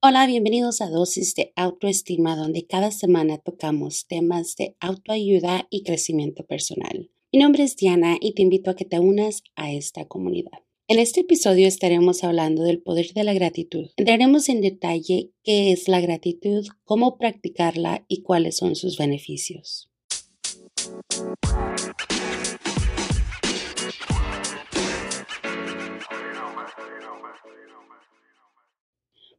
Hola, bienvenidos a Dosis de Autoestima, donde cada semana tocamos temas de autoayuda y crecimiento personal. Mi nombre es Diana y te invito a que te unas a esta comunidad. En este episodio estaremos hablando del poder de la gratitud. Entraremos en detalle qué es la gratitud, cómo practicarla y cuáles son sus beneficios.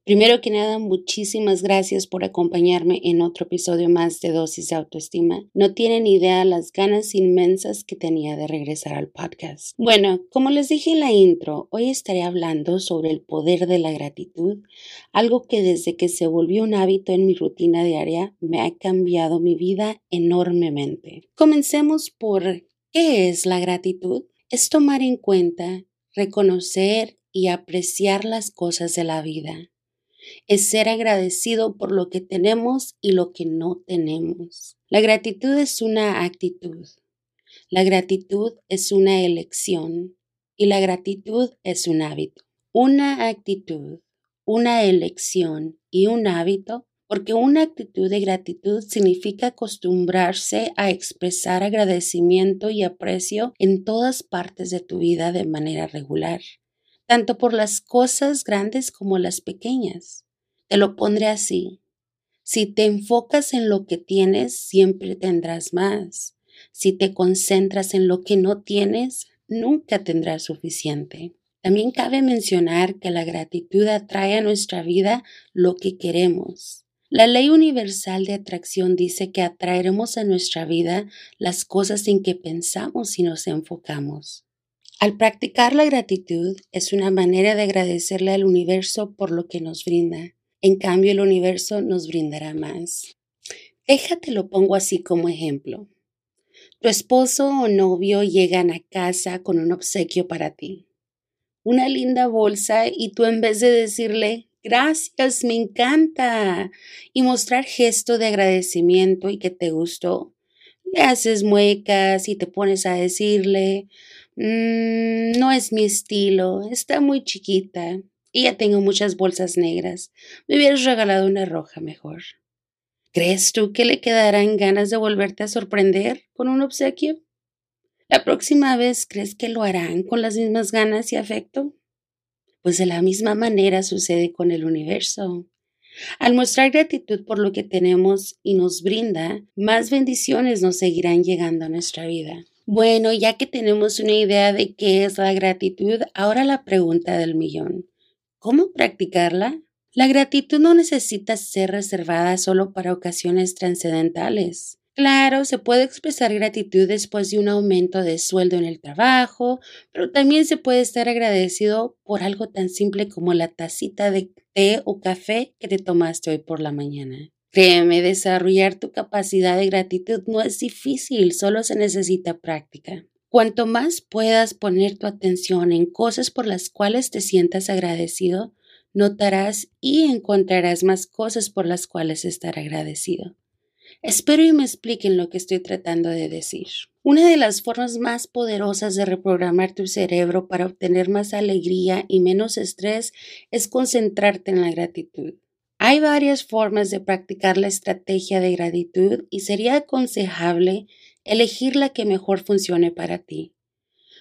Primero que nada, muchísimas gracias por acompañarme en otro episodio más de Dosis de Autoestima. No tienen idea las ganas inmensas que tenía de regresar al podcast. Bueno, como les dije en la intro, hoy estaré hablando sobre el poder de la gratitud, algo que desde que se volvió un hábito en mi rutina diaria me ha cambiado mi vida enormemente. Comencemos por ¿qué es la gratitud? Es tomar en cuenta, reconocer y apreciar las cosas de la vida es ser agradecido por lo que tenemos y lo que no tenemos. La gratitud es una actitud. La gratitud es una elección y la gratitud es un hábito. Una actitud, una elección y un hábito, porque una actitud de gratitud significa acostumbrarse a expresar agradecimiento y aprecio en todas partes de tu vida de manera regular tanto por las cosas grandes como las pequeñas. Te lo pondré así. Si te enfocas en lo que tienes, siempre tendrás más. Si te concentras en lo que no tienes, nunca tendrás suficiente. También cabe mencionar que la gratitud atrae a nuestra vida lo que queremos. La ley universal de atracción dice que atraeremos a nuestra vida las cosas en que pensamos y nos enfocamos. Al practicar la gratitud es una manera de agradecerle al universo por lo que nos brinda. En cambio, el universo nos brindará más. Déjate lo pongo así como ejemplo. Tu esposo o novio llegan a casa con un obsequio para ti. Una linda bolsa y tú en vez de decirle, gracias, me encanta, y mostrar gesto de agradecimiento y que te gustó, le haces muecas y te pones a decirle, Mm, no es mi estilo, está muy chiquita y ya tengo muchas bolsas negras. Me hubieras regalado una roja mejor. ¿Crees tú que le quedarán ganas de volverte a sorprender con un obsequio? ¿La próxima vez crees que lo harán con las mismas ganas y afecto? Pues de la misma manera sucede con el universo. Al mostrar gratitud por lo que tenemos y nos brinda, más bendiciones nos seguirán llegando a nuestra vida. Bueno, ya que tenemos una idea de qué es la gratitud, ahora la pregunta del millón. ¿Cómo practicarla? La gratitud no necesita ser reservada solo para ocasiones trascendentales. Claro, se puede expresar gratitud después de un aumento de sueldo en el trabajo, pero también se puede estar agradecido por algo tan simple como la tacita de té o café que te tomaste hoy por la mañana. Créeme, desarrollar tu capacidad de gratitud no es difícil, solo se necesita práctica. Cuanto más puedas poner tu atención en cosas por las cuales te sientas agradecido, notarás y encontrarás más cosas por las cuales estar agradecido. Espero y me expliquen lo que estoy tratando de decir. Una de las formas más poderosas de reprogramar tu cerebro para obtener más alegría y menos estrés es concentrarte en la gratitud. Hay varias formas de practicar la estrategia de gratitud y sería aconsejable elegir la que mejor funcione para ti.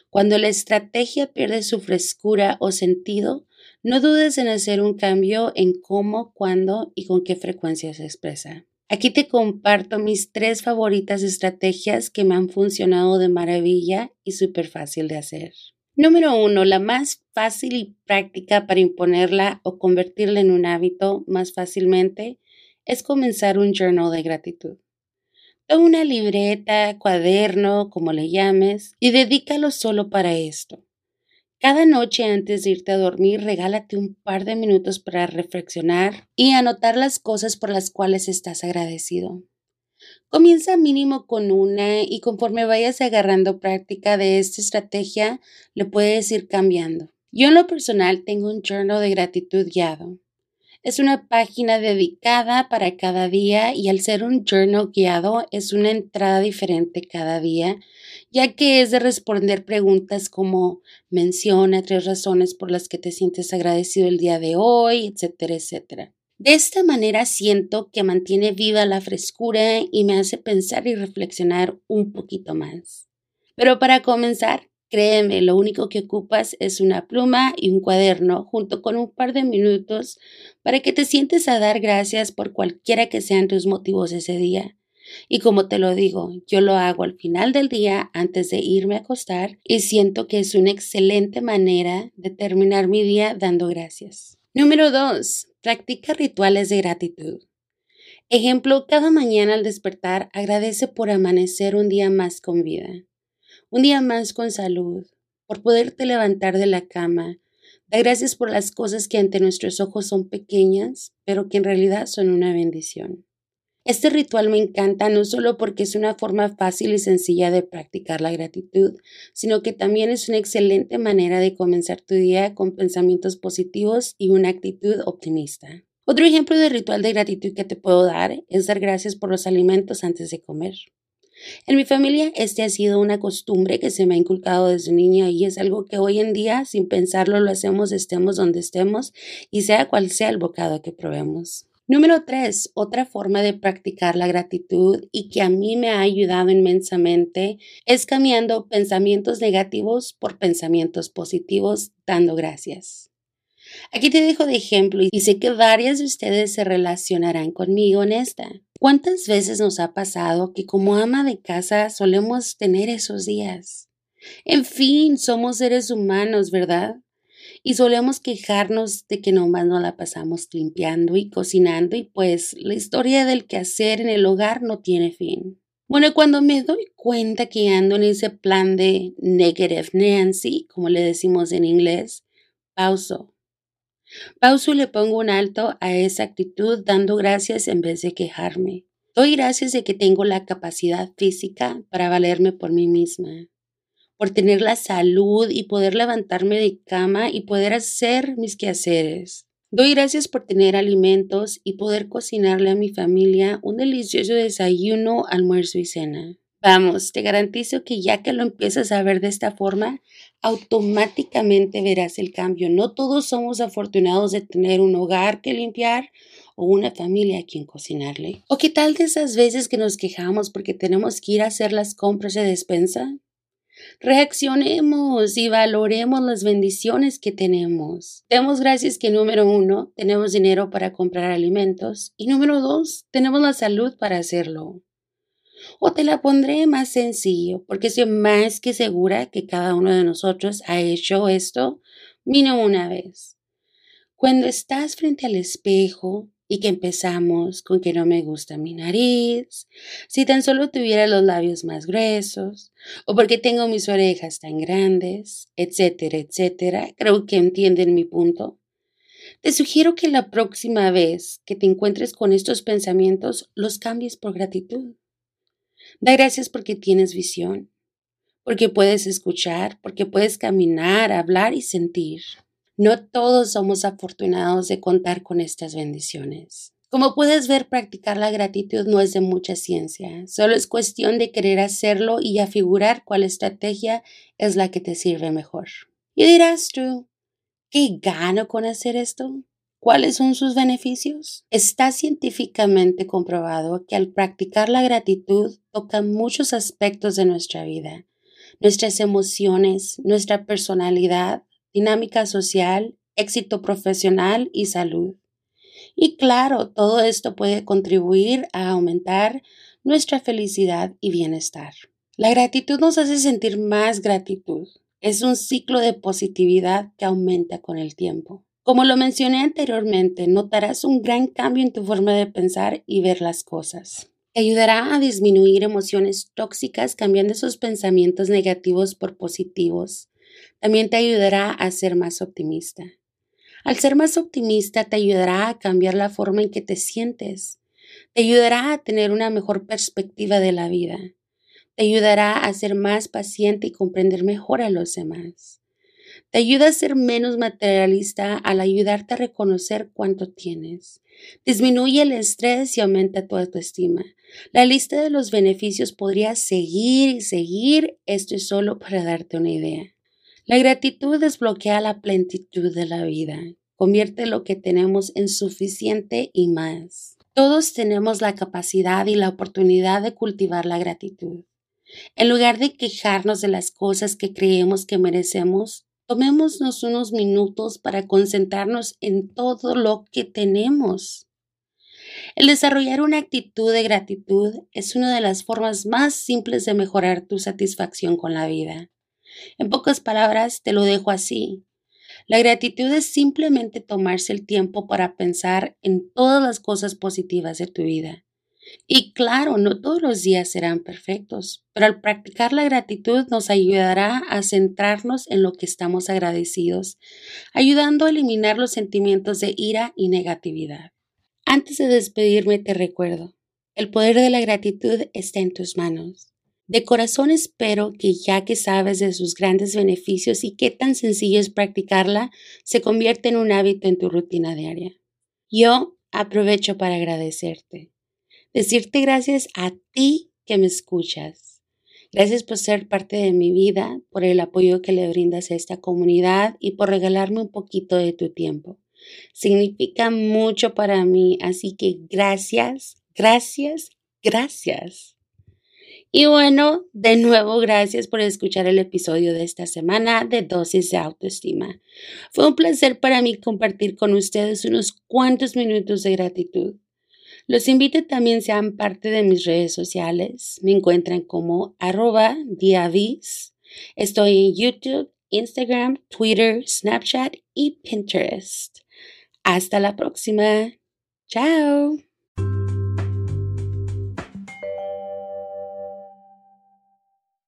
Cuando la estrategia pierde su frescura o sentido, no dudes en hacer un cambio en cómo, cuándo y con qué frecuencia se expresa. Aquí te comparto mis tres favoritas estrategias que me han funcionado de maravilla y súper fácil de hacer. Número uno, la más fácil y práctica para imponerla o convertirla en un hábito más fácilmente es comenzar un journal de gratitud. Toma una libreta, cuaderno, como le llames, y dedícalo solo para esto. Cada noche antes de irte a dormir, regálate un par de minutos para reflexionar y anotar las cosas por las cuales estás agradecido. Comienza mínimo con una y conforme vayas agarrando práctica de esta estrategia, le puedes ir cambiando. Yo en lo personal tengo un journal de gratitud guiado. Es una página dedicada para cada día y al ser un journal guiado es una entrada diferente cada día, ya que es de responder preguntas como menciona tres razones por las que te sientes agradecido el día de hoy, etcétera, etcétera. De esta manera siento que mantiene viva la frescura y me hace pensar y reflexionar un poquito más. Pero para comenzar, créeme, lo único que ocupas es una pluma y un cuaderno junto con un par de minutos para que te sientes a dar gracias por cualquiera que sean tus motivos ese día. Y como te lo digo, yo lo hago al final del día antes de irme a acostar y siento que es una excelente manera de terminar mi día dando gracias. Número 2. Practica rituales de gratitud. Ejemplo, cada mañana al despertar agradece por amanecer un día más con vida, un día más con salud, por poderte levantar de la cama. Da gracias por las cosas que ante nuestros ojos son pequeñas, pero que en realidad son una bendición. Este ritual me encanta no solo porque es una forma fácil y sencilla de practicar la gratitud, sino que también es una excelente manera de comenzar tu día con pensamientos positivos y una actitud optimista. Otro ejemplo de ritual de gratitud que te puedo dar es dar gracias por los alimentos antes de comer. En mi familia este ha sido una costumbre que se me ha inculcado desde niña y es algo que hoy en día sin pensarlo lo hacemos estemos donde estemos y sea cual sea el bocado que probemos. Número tres, otra forma de practicar la gratitud y que a mí me ha ayudado inmensamente es cambiando pensamientos negativos por pensamientos positivos dando gracias. Aquí te dejo de ejemplo y sé que varias de ustedes se relacionarán conmigo en esta. ¿Cuántas veces nos ha pasado que como ama de casa solemos tener esos días? En fin, somos seres humanos, ¿verdad? Y solemos quejarnos de que nomás no la pasamos limpiando y cocinando y pues la historia del quehacer en el hogar no tiene fin. Bueno, cuando me doy cuenta que ando en ese plan de negative Nancy, como le decimos en inglés, pauso, Pauso y le pongo un alto a esa actitud dando gracias en vez de quejarme. Doy gracias de que tengo la capacidad física para valerme por mí misma, por tener la salud y poder levantarme de cama y poder hacer mis quehaceres. Doy gracias por tener alimentos y poder cocinarle a mi familia un delicioso desayuno, almuerzo y cena. Vamos, te garantizo que ya que lo empiezas a ver de esta forma, automáticamente verás el cambio. No todos somos afortunados de tener un hogar que limpiar o una familia a quien cocinarle. ¿O qué tal de esas veces que nos quejamos porque tenemos que ir a hacer las compras de despensa? Reaccionemos y valoremos las bendiciones que tenemos. Demos gracias que número uno, tenemos dinero para comprar alimentos y número dos, tenemos la salud para hacerlo. O te la pondré más sencillo, porque estoy más que segura que cada uno de nosotros ha hecho esto mínimo una vez. Cuando estás frente al espejo y que empezamos con que no me gusta mi nariz, si tan solo tuviera los labios más gruesos, o porque tengo mis orejas tan grandes, etcétera, etcétera, creo que entienden mi punto. Te sugiero que la próxima vez que te encuentres con estos pensamientos los cambies por gratitud. Da gracias porque tienes visión, porque puedes escuchar, porque puedes caminar, hablar y sentir. No todos somos afortunados de contar con estas bendiciones. Como puedes ver, practicar la gratitud no es de mucha ciencia, solo es cuestión de querer hacerlo y afigurar cuál estrategia es la que te sirve mejor. Y dirás tú, ¿qué gano con hacer esto? ¿Cuáles son sus beneficios? Está científicamente comprobado que al practicar la gratitud toca muchos aspectos de nuestra vida, nuestras emociones, nuestra personalidad, dinámica social, éxito profesional y salud. Y claro, todo esto puede contribuir a aumentar nuestra felicidad y bienestar. La gratitud nos hace sentir más gratitud. Es un ciclo de positividad que aumenta con el tiempo. Como lo mencioné anteriormente, notarás un gran cambio en tu forma de pensar y ver las cosas. Te ayudará a disminuir emociones tóxicas cambiando esos pensamientos negativos por positivos. También te ayudará a ser más optimista. Al ser más optimista te ayudará a cambiar la forma en que te sientes. Te ayudará a tener una mejor perspectiva de la vida. Te ayudará a ser más paciente y comprender mejor a los demás. Te ayuda a ser menos materialista al ayudarte a reconocer cuánto tienes. Disminuye el estrés y aumenta tu autoestima. La lista de los beneficios podría seguir y seguir. Esto es solo para darte una idea. La gratitud desbloquea la plenitud de la vida. convierte lo que tenemos en suficiente y más. Todos tenemos la capacidad y la oportunidad de cultivar la gratitud. En lugar de quejarnos de las cosas que creemos que merecemos, tomémonos unos minutos para concentrarnos en todo lo que tenemos. El desarrollar una actitud de gratitud es una de las formas más simples de mejorar tu satisfacción con la vida. En pocas palabras, te lo dejo así. La gratitud es simplemente tomarse el tiempo para pensar en todas las cosas positivas de tu vida. Y claro, no todos los días serán perfectos, pero al practicar la gratitud nos ayudará a centrarnos en lo que estamos agradecidos, ayudando a eliminar los sentimientos de ira y negatividad. Antes de despedirme te recuerdo, el poder de la gratitud está en tus manos. De corazón espero que ya que sabes de sus grandes beneficios y qué tan sencillo es practicarla, se convierta en un hábito en tu rutina diaria. Yo aprovecho para agradecerte decirte gracias a ti que me escuchas. Gracias por ser parte de mi vida, por el apoyo que le brindas a esta comunidad y por regalarme un poquito de tu tiempo. Significa mucho para mí, así que gracias, gracias, gracias. Y bueno, de nuevo, gracias por escuchar el episodio de esta semana de Dosis de Autoestima. Fue un placer para mí compartir con ustedes unos cuantos minutos de gratitud. Los invito también sean parte de mis redes sociales. Me encuentran como arroba diavis. Estoy en YouTube, Instagram, Twitter, Snapchat y Pinterest. Hasta la próxima. Chao.